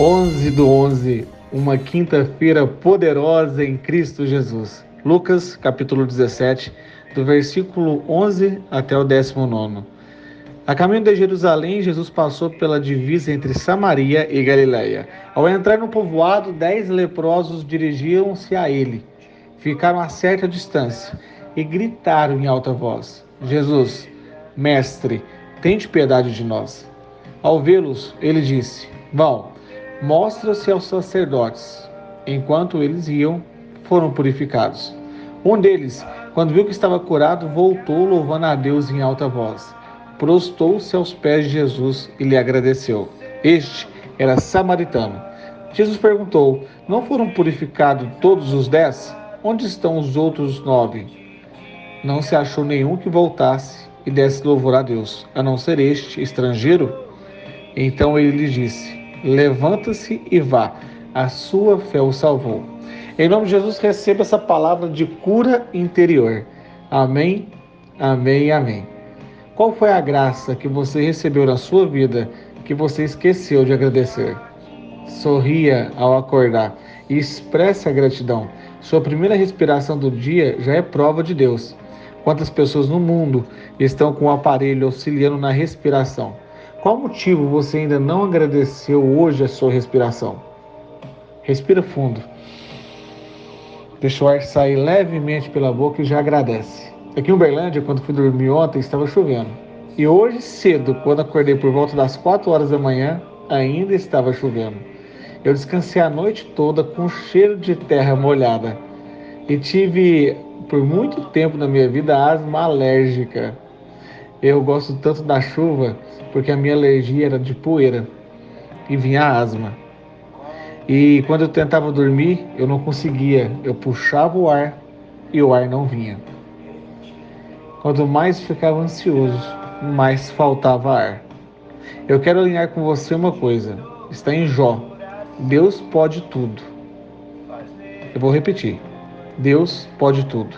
Onze do onze, uma quinta-feira poderosa em Cristo Jesus. Lucas, capítulo 17, do versículo 11 até o 19. A caminho de Jerusalém, Jesus passou pela divisa entre Samaria e Galiléia. Ao entrar no povoado, dez leprosos dirigiram-se a ele. Ficaram a certa distância e gritaram em alta voz: Jesus, mestre, tente piedade de nós. Ao vê-los, ele disse: Vão, mostra-se aos sacerdotes. Enquanto eles iam, foram purificados. Um deles, quando viu que estava curado, voltou louvando a Deus em alta voz. Prostou-se aos pés de Jesus e lhe agradeceu. Este era samaritano. Jesus perguntou: Não foram purificados todos os dez? Onde estão os outros nove? Não se achou nenhum que voltasse e desse louvor a Deus, a não ser este estrangeiro? Então ele lhe disse: Levanta-se e vá, a sua fé o salvou. Em nome de Jesus, receba essa palavra de cura interior. Amém, amém, amém. Qual foi a graça que você recebeu na sua vida que você esqueceu de agradecer? Sorria ao acordar e expresse a gratidão. Sua primeira respiração do dia já é prova de Deus. Quantas pessoas no mundo estão com o aparelho auxiliando na respiração? Qual motivo você ainda não agradeceu hoje a sua respiração? Respira fundo. Deixa o ar sair levemente pela boca e já agradece. Aqui em Uberlândia, quando fui dormir ontem, estava chovendo. E hoje cedo, quando acordei por volta das 4 horas da manhã, ainda estava chovendo. Eu descansei a noite toda com cheiro de terra molhada. E tive, por muito tempo na minha vida, asma alérgica. Eu gosto tanto da chuva porque a minha alergia era de poeira e vinha asma. E quando eu tentava dormir, eu não conseguia. Eu puxava o ar e o ar não vinha. Quanto mais ficava ansioso, mais faltava ar. Eu quero alinhar com você uma coisa. Está em Jó. Deus pode tudo. Eu vou repetir. Deus pode tudo.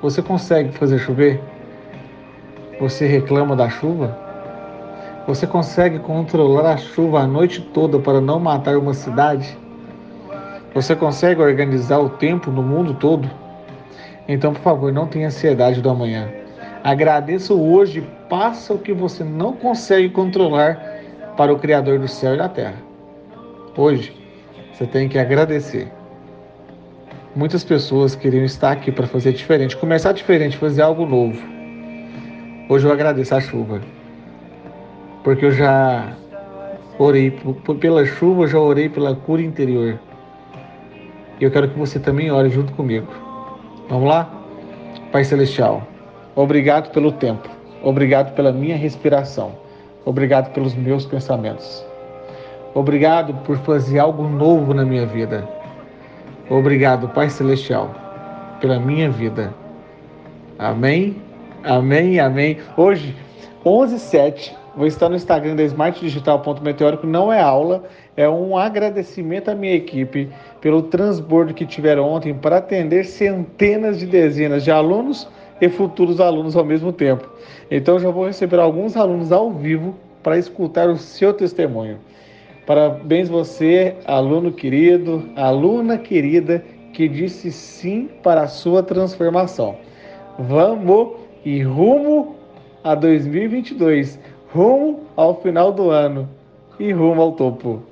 Você consegue fazer chover? Você reclama da chuva? Você consegue controlar a chuva a noite toda para não matar uma cidade? Você consegue organizar o tempo no mundo todo? Então, por favor, não tenha ansiedade do amanhã. Agradeça hoje passa o que você não consegue controlar para o Criador do céu e da terra. Hoje, você tem que agradecer. Muitas pessoas queriam estar aqui para fazer diferente, começar diferente, fazer algo novo. Hoje eu agradeço a chuva porque eu já orei pela chuva, já orei pela cura interior. E eu quero que você também ore junto comigo. Vamos lá? Pai Celestial, obrigado pelo tempo, obrigado pela minha respiração, obrigado pelos meus pensamentos. Obrigado por fazer algo novo na minha vida. Obrigado, Pai Celestial, pela minha vida. Amém, amém, amém. Hoje, 11 7 Vou estar no Instagram da smartdigital.meteórico. Não é aula, é um agradecimento à minha equipe pelo transbordo que tiveram ontem para atender centenas de dezenas de alunos e futuros alunos ao mesmo tempo. Então já vou receber alguns alunos ao vivo para escutar o seu testemunho. Parabéns você, aluno querido, aluna querida, que disse sim para a sua transformação. Vamos e rumo a 2022 rumo ao final do ano e rumo ao topo.